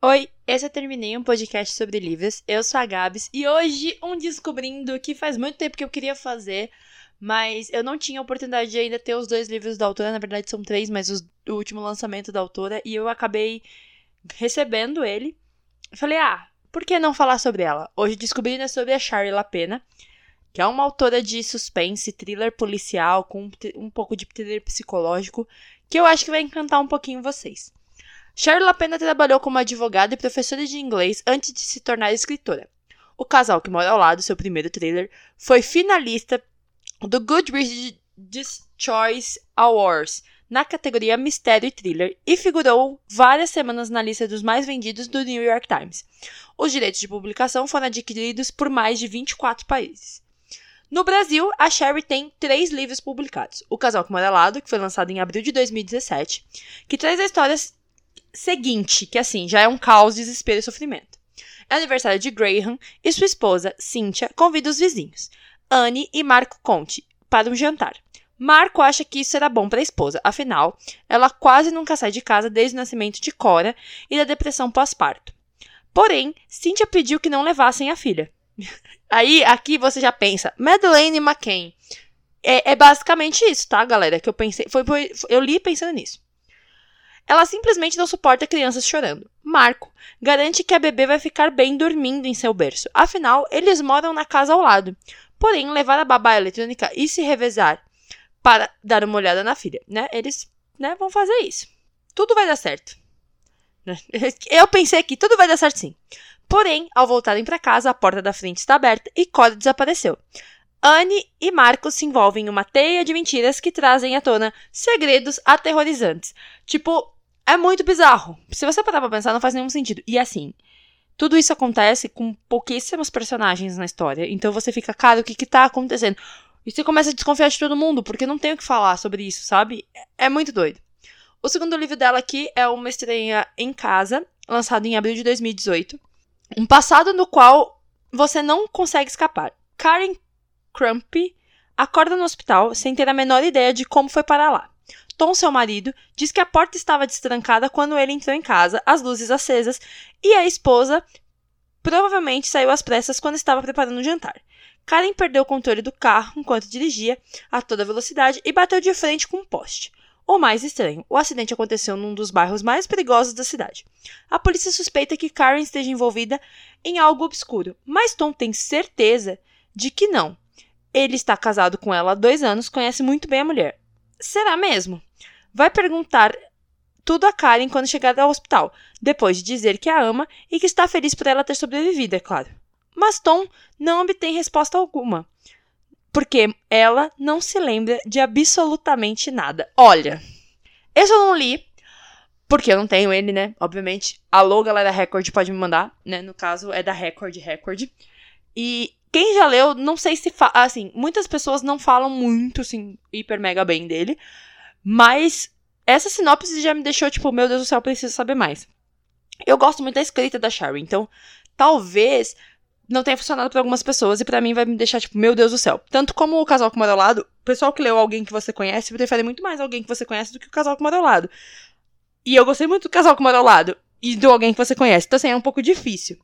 Oi, esse eu terminei um podcast sobre livros. Eu sou a Gabs e hoje um descobrindo que faz muito tempo que eu queria fazer, mas eu não tinha oportunidade de ainda ter os dois livros da autora, na verdade são três, mas os, o último lançamento da autora, e eu acabei recebendo ele. Falei, ah, por que não falar sobre ela? Hoje descobri né, sobre a Shari LaPena, que é uma autora de suspense, thriller policial, com um pouco de thriller psicológico, que eu acho que vai encantar um pouquinho vocês. Shari LaPena trabalhou como advogada e professora de inglês antes de se tornar escritora. O casal que mora ao lado, seu primeiro thriller, foi finalista do Goodreads Choice Awards na categoria Mistério e Thriller e figurou várias semanas na lista dos mais vendidos do New York Times. Os direitos de publicação foram adquiridos por mais de 24 países. No Brasil, a Sherry tem três livros publicados. O Casal Amarelado, que foi lançado em abril de 2017, que traz a história seguinte, que assim, já é um caos, desespero e sofrimento. É aniversário de Graham e sua esposa, Cynthia, convida os vizinhos, Anne e Marco Conte, para um jantar. Marco acha que isso era bom para a esposa, afinal, ela quase nunca sai de casa desde o nascimento de Cora e da depressão pós-parto. Porém, Cynthia pediu que não levassem a filha. Aí, aqui você já pensa, Madeleine McCain. É, é, basicamente isso, tá, galera? Que eu pensei. Foi, foi, eu li pensando nisso. Ela simplesmente não suporta crianças chorando. Marco garante que a bebê vai ficar bem dormindo em seu berço. Afinal, eles moram na casa ao lado. Porém, levar a babá eletrônica e se revezar para dar uma olhada na filha, né? Eles, né, vão fazer isso. Tudo vai dar certo. Eu pensei que tudo vai dar certo sim. Porém, ao voltarem para casa, a porta da frente está aberta e Cody desapareceu. Anne e Marcos se envolvem em uma teia de mentiras que trazem à tona segredos aterrorizantes. Tipo, é muito bizarro. Se você parar pra pensar, não faz nenhum sentido. E assim, tudo isso acontece com pouquíssimos personagens na história. Então você fica, cara, o que que tá acontecendo? E você começa a desconfiar de todo mundo, porque não tem o que falar sobre isso, sabe? É, é muito doido. O segundo livro dela aqui é Uma Estranha em Casa, lançado em abril de 2018. Um passado no qual você não consegue escapar. Karen Crump acorda no hospital sem ter a menor ideia de como foi para lá. Tom, seu marido, diz que a porta estava destrancada quando ele entrou em casa, as luzes acesas, e a esposa provavelmente saiu às pressas quando estava preparando o jantar. Karen perdeu o controle do carro enquanto dirigia a toda velocidade e bateu de frente com um poste. O mais estranho, o acidente aconteceu num dos bairros mais perigosos da cidade. A polícia suspeita que Karen esteja envolvida em algo obscuro, mas Tom tem certeza de que não. Ele está casado com ela há dois anos, conhece muito bem a mulher. Será mesmo? Vai perguntar tudo a Karen quando chegar ao hospital, depois de dizer que a ama e que está feliz por ela ter sobrevivido, é claro. Mas Tom não obtém resposta alguma, porque ela não se lembra de absolutamente nada. Olha, esse eu não li, porque eu não tenho ele, né? Obviamente. Alô, galera Record, pode me mandar, né? No caso, é da Record Record. E quem já leu, não sei se. Assim, muitas pessoas não falam muito, assim, hiper mega bem dele. Mas essa sinopse já me deixou, tipo, meu Deus do céu, preciso saber mais. Eu gosto muito da escrita da Sherry, então talvez não tenha funcionado para algumas pessoas e para mim vai me deixar, tipo, meu Deus do céu. Tanto como o casal que mora ao lado, o pessoal que leu alguém que você conhece prefere muito mais alguém que você conhece do que o casal que mora ao lado. E eu gostei muito do casal que mora ao lado e do alguém que você conhece. Então, assim, é um pouco difícil.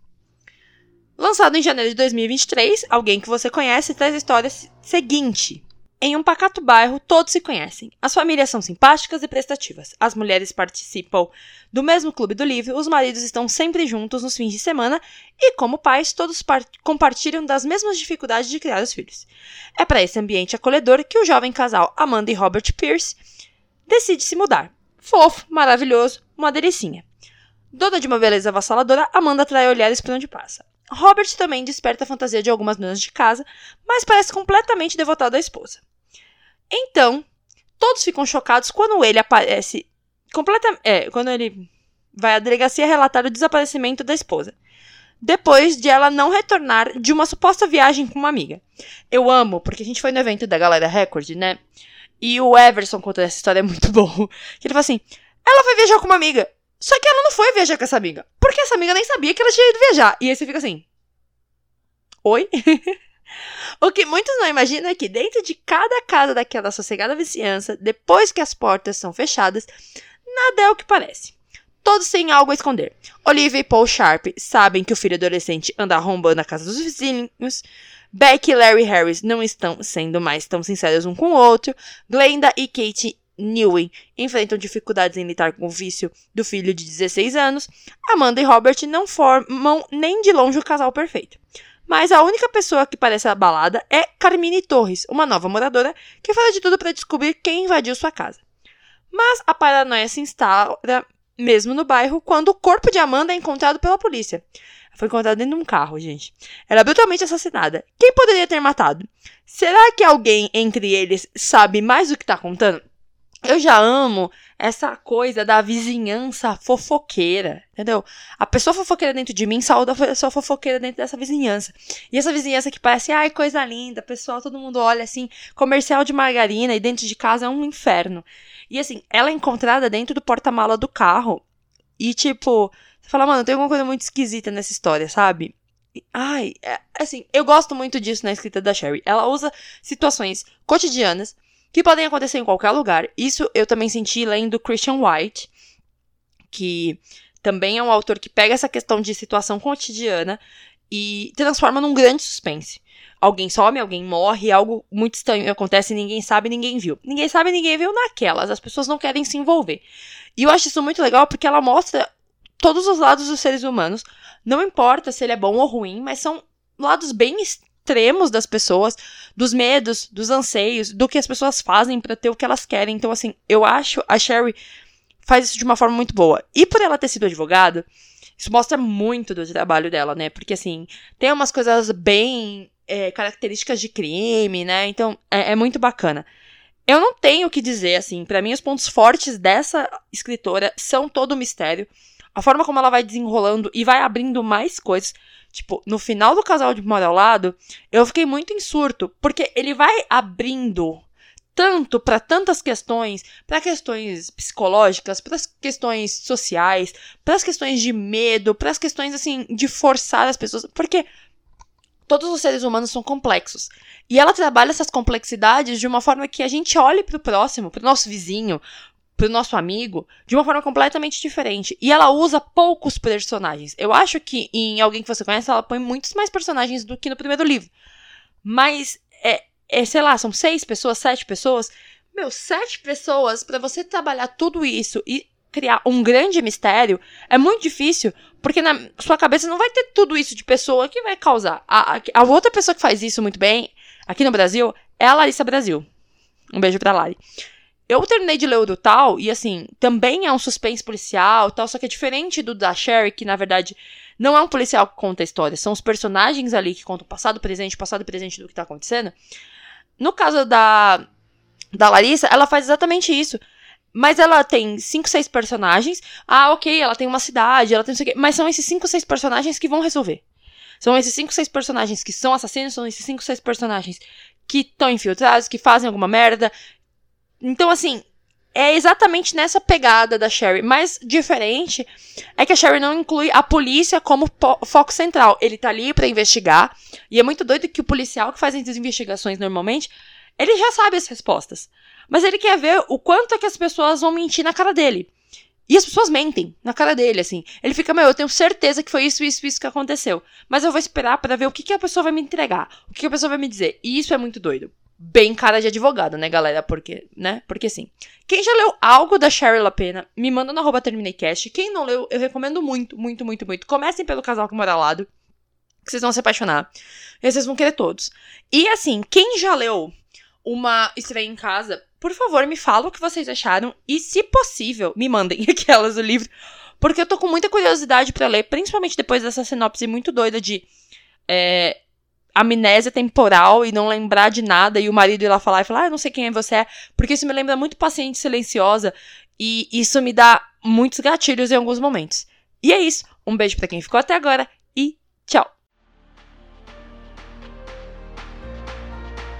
Lançado em janeiro de 2023, Alguém que Você Conhece traz a história seguinte. Em um pacato bairro, todos se conhecem. As famílias são simpáticas e prestativas. As mulheres participam do mesmo clube do livro, os maridos estão sempre juntos nos fins de semana e, como pais, todos compartilham das mesmas dificuldades de criar os filhos. É para esse ambiente acolhedor que o jovem casal Amanda e Robert Pierce decide se mudar. Fofo, maravilhoso, uma delicinha. Dona de uma beleza avassaladora, Amanda atrai olhares por onde passa. Robert também desperta a fantasia de algumas donas de casa, mas parece completamente devotado à esposa. Então, todos ficam chocados quando ele aparece completamente, é, quando ele vai à delegacia relatar o desaparecimento da esposa. Depois de ela não retornar de uma suposta viagem com uma amiga. Eu amo, porque a gente foi no evento da Galera Record, né? E o Everson contando essa história é muito bom. Que ele fala assim: ela foi viajar com uma amiga. Só que ela não foi viajar com essa amiga. Porque essa amiga nem sabia que ela tinha ido viajar. E aí você fica assim. Oi? o que muitos não imaginam é que dentro de cada casa daquela sossegada vizinhança, depois que as portas são fechadas, nada é o que parece. todos têm algo a esconder. Olivia e Paul Sharp sabem que o filho adolescente anda arrombando a casa dos vizinhos. Beck e Larry Harris não estão sendo mais tão sinceros um com o outro. Glenda e Kate Newey enfrentam dificuldades em lidar com o vício do filho de 16 anos. Amanda e Robert não formam nem de longe o casal perfeito. Mas a única pessoa que parece abalada é Carmine Torres, uma nova moradora que faz de tudo para descobrir quem invadiu sua casa. Mas a paranoia se instala mesmo no bairro quando o corpo de Amanda é encontrado pela polícia. Foi encontrada dentro de um carro, gente. Ela é brutalmente assassinada. Quem poderia ter matado? Será que alguém entre eles sabe mais do que está contando? Eu já amo essa coisa da vizinhança fofoqueira, entendeu? A pessoa fofoqueira dentro de mim saúda a pessoa fofoqueira dentro dessa vizinhança. E essa vizinhança que parece, ai, coisa linda, pessoal, todo mundo olha assim, comercial de margarina e dentro de casa é um inferno. E assim, ela é encontrada dentro do porta-mala do carro. E tipo, você fala, mano, tem alguma coisa muito esquisita nessa história, sabe? Ai, é, assim, eu gosto muito disso na escrita da Sherry. Ela usa situações cotidianas que podem acontecer em qualquer lugar. Isso eu também senti lendo Christian White, que também é um autor que pega essa questão de situação cotidiana e transforma num grande suspense. Alguém some, alguém morre, algo muito estranho acontece, ninguém sabe, ninguém viu. Ninguém sabe, ninguém viu naquelas. As pessoas não querem se envolver. E eu acho isso muito legal porque ela mostra todos os lados dos seres humanos. Não importa se ele é bom ou ruim, mas são lados bem extremos das pessoas, dos medos, dos anseios, do que as pessoas fazem para ter o que elas querem. Então, assim, eu acho a Sherry faz isso de uma forma muito boa. E por ela ter sido advogada, isso mostra muito do trabalho dela, né? Porque, assim, tem umas coisas bem é, características de crime, né? Então, é, é muito bacana. Eu não tenho o que dizer, assim, para mim os pontos fortes dessa escritora são todo o mistério, a forma como ela vai desenrolando e vai abrindo mais coisas. Tipo, no final do casal de Mora ao lado, eu fiquei muito em surto, porque ele vai abrindo tanto para tantas questões, para questões psicológicas, para as questões sociais, para as questões de medo, para as questões assim de forçar as pessoas, porque todos os seres humanos são complexos. E ela trabalha essas complexidades de uma forma que a gente olhe para o próximo, para o nosso vizinho, pro nosso amigo de uma forma completamente diferente. E ela usa poucos personagens. Eu acho que em alguém que você conhece, ela põe muitos mais personagens do que no primeiro livro. Mas é, é sei lá, são seis pessoas, sete pessoas. Meu, sete pessoas para você trabalhar tudo isso e criar um grande mistério é muito difícil, porque na sua cabeça não vai ter tudo isso de pessoa que vai causar. A, a, a outra pessoa que faz isso muito bem aqui no Brasil é a Larissa Brasil. Um beijo pra Lari. Eu terminei de ler o do tal, e assim, também é um suspense policial tal, só que é diferente do da Sherry, que na verdade não é um policial que conta a história, são os personagens ali que contam passado, presente, passado e presente do que tá acontecendo. No caso da, da Larissa, ela faz exatamente isso. Mas ela tem cinco, seis personagens. Ah, ok, ela tem uma cidade, ela tem não sei o quê. Mas são esses cinco, seis personagens que vão resolver. São esses cinco, seis personagens que são assassinos, são esses cinco, seis personagens que estão infiltrados, que fazem alguma merda, então, assim, é exatamente nessa pegada da Sherry. Mas diferente é que a Sherry não inclui a polícia como foco central. Ele tá ali para investigar. E é muito doido que o policial que faz as investigações normalmente, ele já sabe as respostas. Mas ele quer ver o quanto é que as pessoas vão mentir na cara dele. E as pessoas mentem na cara dele, assim. Ele fica, meu, eu tenho certeza que foi isso, isso, isso que aconteceu. Mas eu vou esperar para ver o que, que a pessoa vai me entregar. O que, que a pessoa vai me dizer. E isso é muito doido bem cara de advogado, né, galera? Porque, né? Porque sim. Quem já leu algo da Cheryl Lapena, me manda no arroba TermineiCast. Quem não leu, eu recomendo muito, muito, muito, muito. Comecem pelo casal que mora ao lado, que vocês vão se apaixonar. E vocês vão querer todos. E assim, quem já leu uma estreia em casa, por favor, me fala o que vocês acharam. E, se possível, me mandem aquelas do livro. Porque eu tô com muita curiosidade para ler, principalmente depois dessa sinopse muito doida de. É, amnésia temporal e não lembrar de nada e o marido ir lá falar e falar, ah, eu não sei quem é você porque isso me lembra muito paciente silenciosa e isso me dá muitos gatilhos em alguns momentos. E é isso. Um beijo para quem ficou até agora e